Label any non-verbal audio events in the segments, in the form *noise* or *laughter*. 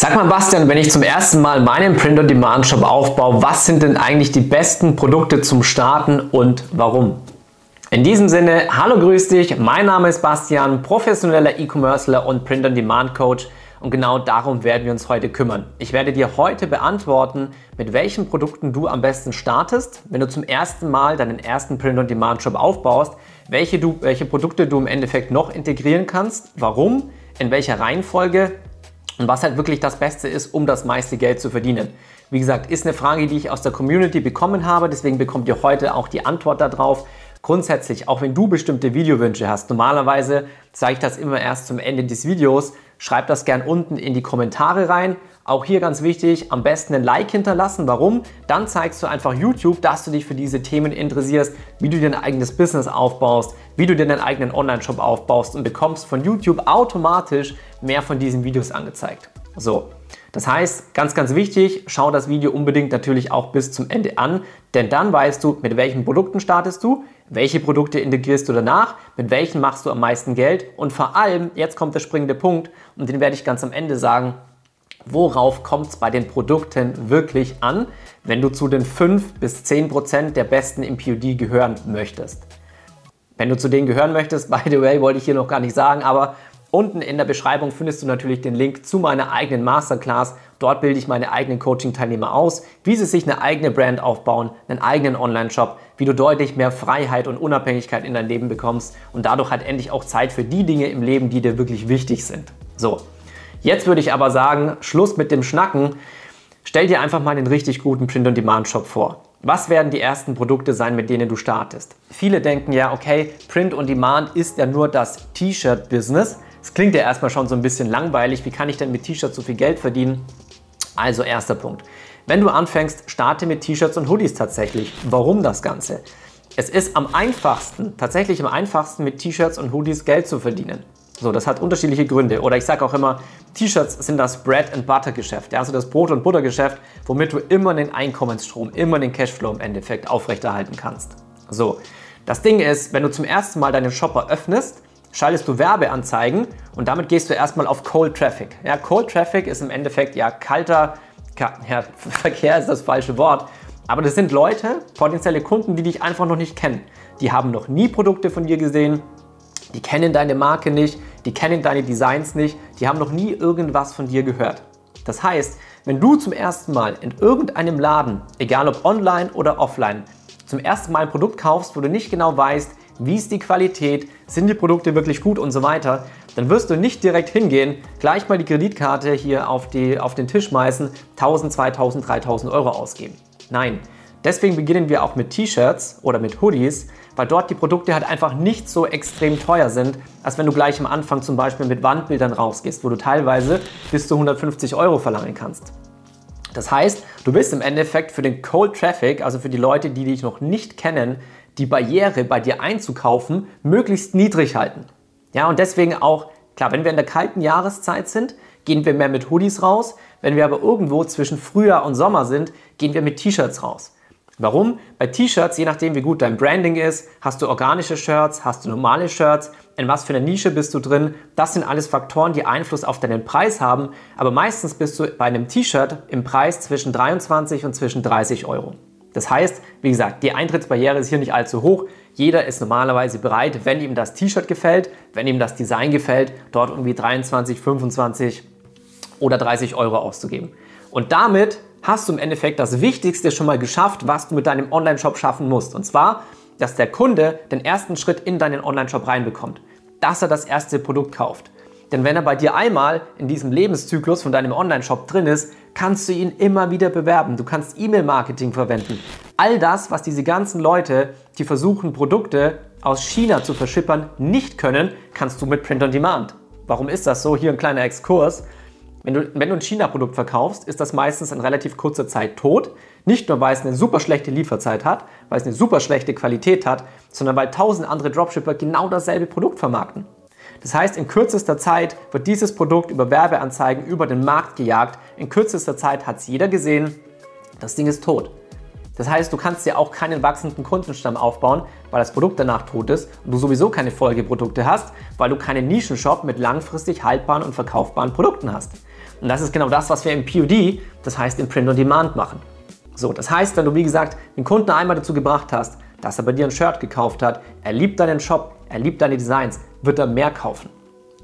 Sag mal Bastian, wenn ich zum ersten Mal meinen Print-on-Demand-Shop aufbaue, was sind denn eigentlich die besten Produkte zum Starten und warum? In diesem Sinne, hallo grüß dich, mein Name ist Bastian, professioneller E-Commercer und Print-on-Demand-Coach und genau darum werden wir uns heute kümmern. Ich werde dir heute beantworten, mit welchen Produkten du am besten startest, wenn du zum ersten Mal deinen ersten Print-on-Demand-Shop aufbaust, welche, du, welche Produkte du im Endeffekt noch integrieren kannst, warum, in welcher Reihenfolge und was halt wirklich das Beste ist, um das meiste Geld zu verdienen. Wie gesagt, ist eine Frage, die ich aus der Community bekommen habe, deswegen bekommt ihr heute auch die Antwort darauf. Grundsätzlich, auch wenn du bestimmte Videowünsche hast, normalerweise zeige ich das immer erst zum Ende des Videos, schreib das gern unten in die Kommentare rein. Auch hier ganz wichtig, am besten ein Like hinterlassen. Warum? Dann zeigst du einfach YouTube, dass du dich für diese Themen interessierst, wie du dir ein eigenes Business aufbaust, wie du dir deinen eigenen Online-Shop aufbaust und bekommst von YouTube automatisch mehr von diesen Videos angezeigt. So, das heißt, ganz, ganz wichtig, schau das Video unbedingt natürlich auch bis zum Ende an, denn dann weißt du, mit welchen Produkten startest du, welche Produkte integrierst du danach, mit welchen machst du am meisten Geld und vor allem, jetzt kommt der springende Punkt und den werde ich ganz am Ende sagen, worauf kommt es bei den Produkten wirklich an, wenn du zu den 5 bis 10 Prozent der besten im POD gehören möchtest. Wenn du zu denen gehören möchtest, *laughs* by the way, wollte ich hier noch gar nicht sagen, aber Unten in der Beschreibung findest du natürlich den Link zu meiner eigenen Masterclass. Dort bilde ich meine eigenen Coaching-Teilnehmer aus, wie sie sich eine eigene Brand aufbauen, einen eigenen Online-Shop, wie du deutlich mehr Freiheit und Unabhängigkeit in dein Leben bekommst und dadurch halt endlich auch Zeit für die Dinge im Leben, die dir wirklich wichtig sind. So, jetzt würde ich aber sagen, Schluss mit dem Schnacken. Stell dir einfach mal einen richtig guten Print-on-Demand-Shop vor. Was werden die ersten Produkte sein, mit denen du startest? Viele denken ja, okay, Print-on-Demand ist ja nur das T-Shirt-Business. Es klingt ja erstmal schon so ein bisschen langweilig. Wie kann ich denn mit T-Shirts so viel Geld verdienen? Also erster Punkt. Wenn du anfängst, starte mit T-Shirts und Hoodies tatsächlich. Warum das Ganze? Es ist am einfachsten, tatsächlich am einfachsten mit T-Shirts und Hoodies Geld zu verdienen. So, das hat unterschiedliche Gründe. Oder ich sage auch immer, T-Shirts sind das Bread and Butter Geschäft, ja, also das Brot- und Buttergeschäft, womit du immer den Einkommensstrom, immer den Cashflow im Endeffekt aufrechterhalten kannst. So, das Ding ist, wenn du zum ersten Mal deinen Shopper öffnest, schaltest du Werbeanzeigen und damit gehst du erstmal auf Cold Traffic. Ja, Cold Traffic ist im Endeffekt ja kalter, ja, *laughs* Verkehr ist das falsche Wort, aber das sind Leute, potenzielle Kunden, die dich einfach noch nicht kennen. Die haben noch nie Produkte von dir gesehen, die kennen deine Marke nicht, die kennen deine Designs nicht, die haben noch nie irgendwas von dir gehört. Das heißt, wenn du zum ersten Mal in irgendeinem Laden, egal ob online oder offline, zum ersten Mal ein Produkt kaufst, wo du nicht genau weißt, wie ist die Qualität, sind die Produkte wirklich gut und so weiter, dann wirst du nicht direkt hingehen, gleich mal die Kreditkarte hier auf, die, auf den Tisch schmeißen, 1000, 2000, 3000 Euro ausgeben. Nein, deswegen beginnen wir auch mit T-Shirts oder mit Hoodies, weil dort die Produkte halt einfach nicht so extrem teuer sind, als wenn du gleich am Anfang zum Beispiel mit Wandbildern rausgehst, wo du teilweise bis zu 150 Euro verlangen kannst. Das heißt, du bist im Endeffekt für den Cold Traffic, also für die Leute, die dich noch nicht kennen, die Barriere bei dir einzukaufen möglichst niedrig halten. Ja, und deswegen auch, klar, wenn wir in der kalten Jahreszeit sind, gehen wir mehr mit Hoodies raus. Wenn wir aber irgendwo zwischen Frühjahr und Sommer sind, gehen wir mit T-Shirts raus. Warum? Bei T-Shirts, je nachdem wie gut dein Branding ist, hast du organische Shirts, hast du normale Shirts, in was für einer Nische bist du drin. Das sind alles Faktoren, die Einfluss auf deinen Preis haben. Aber meistens bist du bei einem T-Shirt im Preis zwischen 23 und zwischen 30 Euro. Das heißt, wie gesagt, die Eintrittsbarriere ist hier nicht allzu hoch. Jeder ist normalerweise bereit, wenn ihm das T-Shirt gefällt, wenn ihm das Design gefällt, dort irgendwie 23, 25 oder 30 Euro auszugeben. Und damit hast du im Endeffekt das Wichtigste schon mal geschafft, was du mit deinem Online-Shop schaffen musst. Und zwar, dass der Kunde den ersten Schritt in deinen Online-Shop reinbekommt. Dass er das erste Produkt kauft. Denn wenn er bei dir einmal in diesem Lebenszyklus von deinem Online-Shop drin ist, kannst du ihn immer wieder bewerben. Du kannst E-Mail-Marketing verwenden. All das, was diese ganzen Leute, die versuchen, Produkte aus China zu verschippern, nicht können, kannst du mit Print on Demand. Warum ist das so? Hier ein kleiner Exkurs. Wenn du, wenn du ein China-Produkt verkaufst, ist das meistens in relativ kurzer Zeit tot. Nicht nur, weil es eine super schlechte Lieferzeit hat, weil es eine super schlechte Qualität hat, sondern weil tausend andere Dropshipper genau dasselbe Produkt vermarkten. Das heißt, in kürzester Zeit wird dieses Produkt über Werbeanzeigen über den Markt gejagt. In kürzester Zeit hat es jeder gesehen. Das Ding ist tot. Das heißt, du kannst dir auch keinen wachsenden Kundenstamm aufbauen, weil das Produkt danach tot ist und du sowieso keine Folgeprodukte hast, weil du keinen Nischenshop mit langfristig haltbaren und verkaufbaren Produkten hast. Und das ist genau das, was wir im POD, das heißt im Print on Demand machen. So, das heißt, wenn du wie gesagt den Kunden einmal dazu gebracht hast, dass er bei dir ein Shirt gekauft hat, er liebt deinen Shop, er liebt deine Designs, wird er mehr kaufen.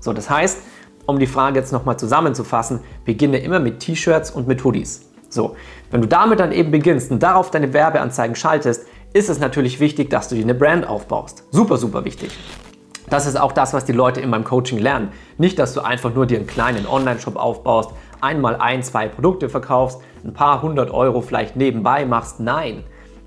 So, das heißt, um die Frage jetzt nochmal zusammenzufassen, beginne immer mit T-Shirts und mit Hoodies. So, wenn du damit dann eben beginnst und darauf deine Werbeanzeigen schaltest, ist es natürlich wichtig, dass du dir eine Brand aufbaust. Super, super wichtig. Das ist auch das, was die Leute in meinem Coaching lernen. Nicht, dass du einfach nur dir einen kleinen Online-Shop aufbaust, einmal ein, zwei Produkte verkaufst, ein paar hundert Euro vielleicht nebenbei machst. Nein,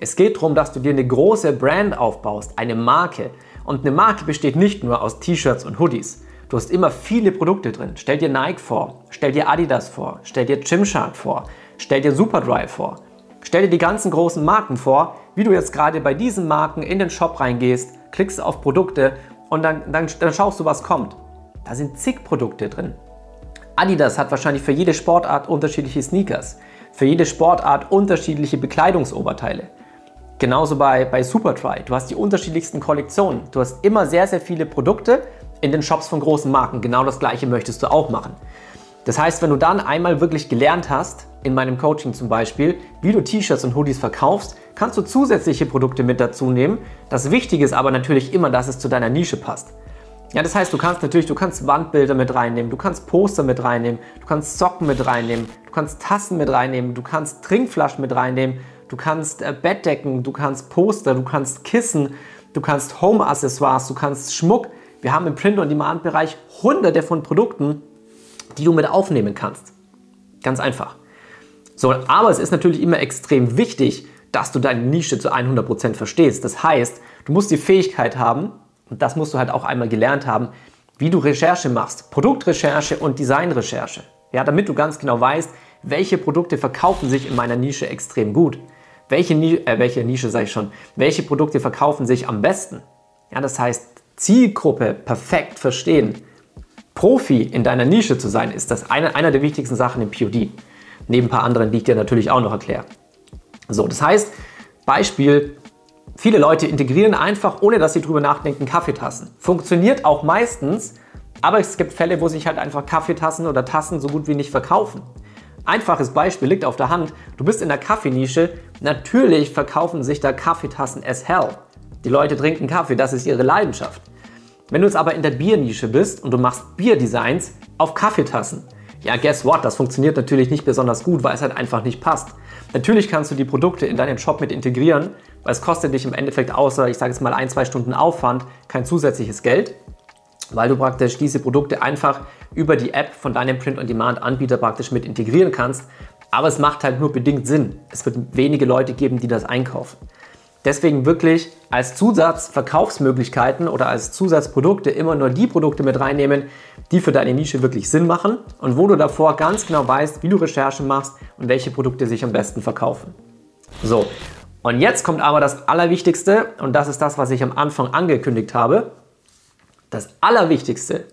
es geht darum, dass du dir eine große Brand aufbaust, eine Marke. Und eine Marke besteht nicht nur aus T-Shirts und Hoodies. Du hast immer viele Produkte drin. Stell dir Nike vor, stell dir Adidas vor, stell dir Gymshark vor, stell dir Superdry vor. Stell dir die ganzen großen Marken vor, wie du jetzt gerade bei diesen Marken in den Shop reingehst, klickst auf Produkte und dann, dann, dann schaust du, was kommt. Da sind zig Produkte drin. Adidas hat wahrscheinlich für jede Sportart unterschiedliche Sneakers, für jede Sportart unterschiedliche Bekleidungsoberteile. Genauso bei, bei Superdry. Du hast die unterschiedlichsten Kollektionen. Du hast immer sehr, sehr viele Produkte in den Shops von großen Marken. Genau das gleiche möchtest du auch machen. Das heißt, wenn du dann einmal wirklich gelernt hast, in meinem Coaching zum Beispiel, wie du T-Shirts und Hoodies verkaufst, kannst du zusätzliche Produkte mit dazu nehmen. Das Wichtige ist aber natürlich immer, dass es zu deiner Nische passt. Ja, das heißt, du kannst natürlich, du kannst Wandbilder mit reinnehmen, du kannst Poster mit reinnehmen, du kannst Socken mit reinnehmen, du kannst Tassen mit reinnehmen, du kannst Trinkflaschen mit reinnehmen, du kannst äh, Bettdecken, du kannst Poster, du kannst Kissen, du kannst Home-Accessoires, du kannst Schmuck. Wir haben im Print-on-Demand-Bereich hunderte von Produkten, die du mit aufnehmen kannst. Ganz einfach. So, aber es ist natürlich immer extrem wichtig, dass du deine Nische zu 100% verstehst. Das heißt, du musst die Fähigkeit haben, und das musst du halt auch einmal gelernt haben, wie du Recherche machst. Produktrecherche und Designrecherche. Ja, damit du ganz genau weißt, welche Produkte verkaufen sich in meiner Nische extrem gut. Welche, äh, welche Nische sage ich schon? Welche Produkte verkaufen sich am besten? Ja, das heißt, Zielgruppe perfekt verstehen. Profi in deiner Nische zu sein, ist das eine, einer der wichtigsten Sachen im POD. Neben ein paar anderen, die ich dir natürlich auch noch erkläre. So, das heißt, Beispiel, viele Leute integrieren einfach, ohne dass sie drüber nachdenken, Kaffeetassen. Funktioniert auch meistens, aber es gibt Fälle, wo sich halt einfach Kaffeetassen oder Tassen so gut wie nicht verkaufen. Einfaches Beispiel liegt auf der Hand. Du bist in der Kaffeenische. Natürlich verkaufen sich da Kaffeetassen as hell. Die Leute trinken Kaffee, das ist ihre Leidenschaft. Wenn du jetzt aber in der Biernische bist und du machst Bierdesigns auf Kaffeetassen, ja, guess what? Das funktioniert natürlich nicht besonders gut, weil es halt einfach nicht passt. Natürlich kannst du die Produkte in deinen Shop mit integrieren, weil es kostet dich im Endeffekt außer, ich sage jetzt mal, ein, zwei Stunden Aufwand kein zusätzliches Geld, weil du praktisch diese Produkte einfach über die App von deinem Print-on-Demand-Anbieter praktisch mit integrieren kannst. Aber es macht halt nur bedingt Sinn. Es wird wenige Leute geben, die das einkaufen. Deswegen wirklich als Zusatzverkaufsmöglichkeiten oder als Zusatzprodukte immer nur die Produkte mit reinnehmen, die für deine Nische wirklich Sinn machen und wo du davor ganz genau weißt, wie du Recherche machst und welche Produkte sich am besten verkaufen. So, und jetzt kommt aber das Allerwichtigste und das ist das, was ich am Anfang angekündigt habe. Das Allerwichtigste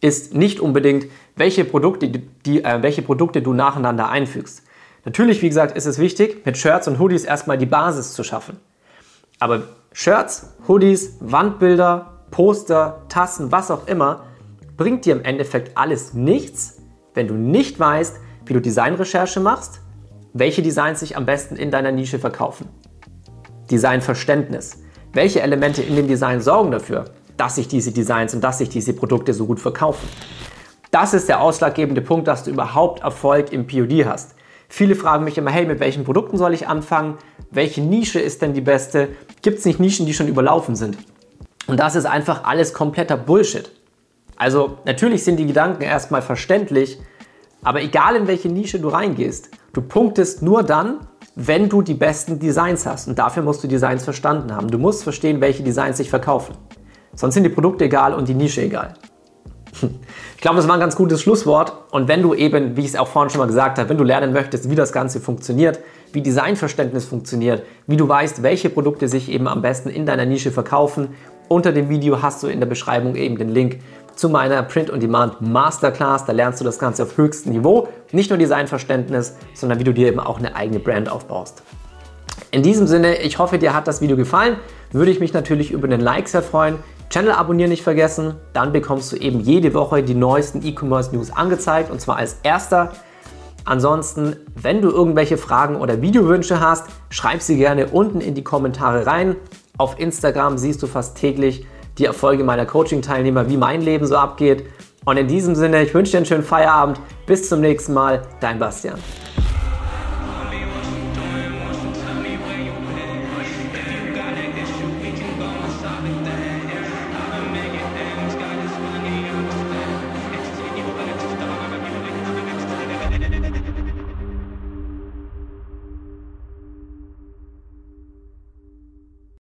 ist nicht unbedingt, welche Produkte, die, äh, welche Produkte du nacheinander einfügst. Natürlich, wie gesagt, ist es wichtig, mit Shirts und Hoodies erstmal die Basis zu schaffen. Aber Shirts, Hoodies, Wandbilder, Poster, Tassen, was auch immer, bringt dir im Endeffekt alles nichts, wenn du nicht weißt, wie du Designrecherche machst, welche Designs sich am besten in deiner Nische verkaufen. Designverständnis. Welche Elemente in dem Design sorgen dafür, dass sich diese Designs und dass sich diese Produkte so gut verkaufen? Das ist der ausschlaggebende Punkt, dass du überhaupt Erfolg im POD hast. Viele fragen mich immer, hey, mit welchen Produkten soll ich anfangen? Welche Nische ist denn die beste? Gibt es nicht Nischen, die schon überlaufen sind? Und das ist einfach alles kompletter Bullshit. Also natürlich sind die Gedanken erstmal verständlich, aber egal in welche Nische du reingehst, du punktest nur dann, wenn du die besten Designs hast. Und dafür musst du Designs verstanden haben. Du musst verstehen, welche Designs sich verkaufen. Sonst sind die Produkte egal und die Nische egal. Ich glaube, das war ein ganz gutes Schlusswort. Und wenn du eben, wie ich es auch vorhin schon mal gesagt habe, wenn du lernen möchtest, wie das Ganze funktioniert, wie Designverständnis funktioniert, wie du weißt, welche Produkte sich eben am besten in deiner Nische verkaufen, unter dem Video hast du in der Beschreibung eben den Link zu meiner Print-on-Demand Masterclass. Da lernst du das Ganze auf höchstem Niveau. Nicht nur Designverständnis, sondern wie du dir eben auch eine eigene Brand aufbaust. In diesem Sinne, ich hoffe, dir hat das Video gefallen. Würde ich mich natürlich über einen Like sehr freuen. Channel abonnieren nicht vergessen, dann bekommst du eben jede Woche die neuesten E-Commerce News angezeigt und zwar als erster. Ansonsten, wenn du irgendwelche Fragen oder Videowünsche hast, schreib sie gerne unten in die Kommentare rein. Auf Instagram siehst du fast täglich die Erfolge meiner Coaching-Teilnehmer, wie mein Leben so abgeht. Und in diesem Sinne, ich wünsche dir einen schönen Feierabend. Bis zum nächsten Mal, dein Bastian.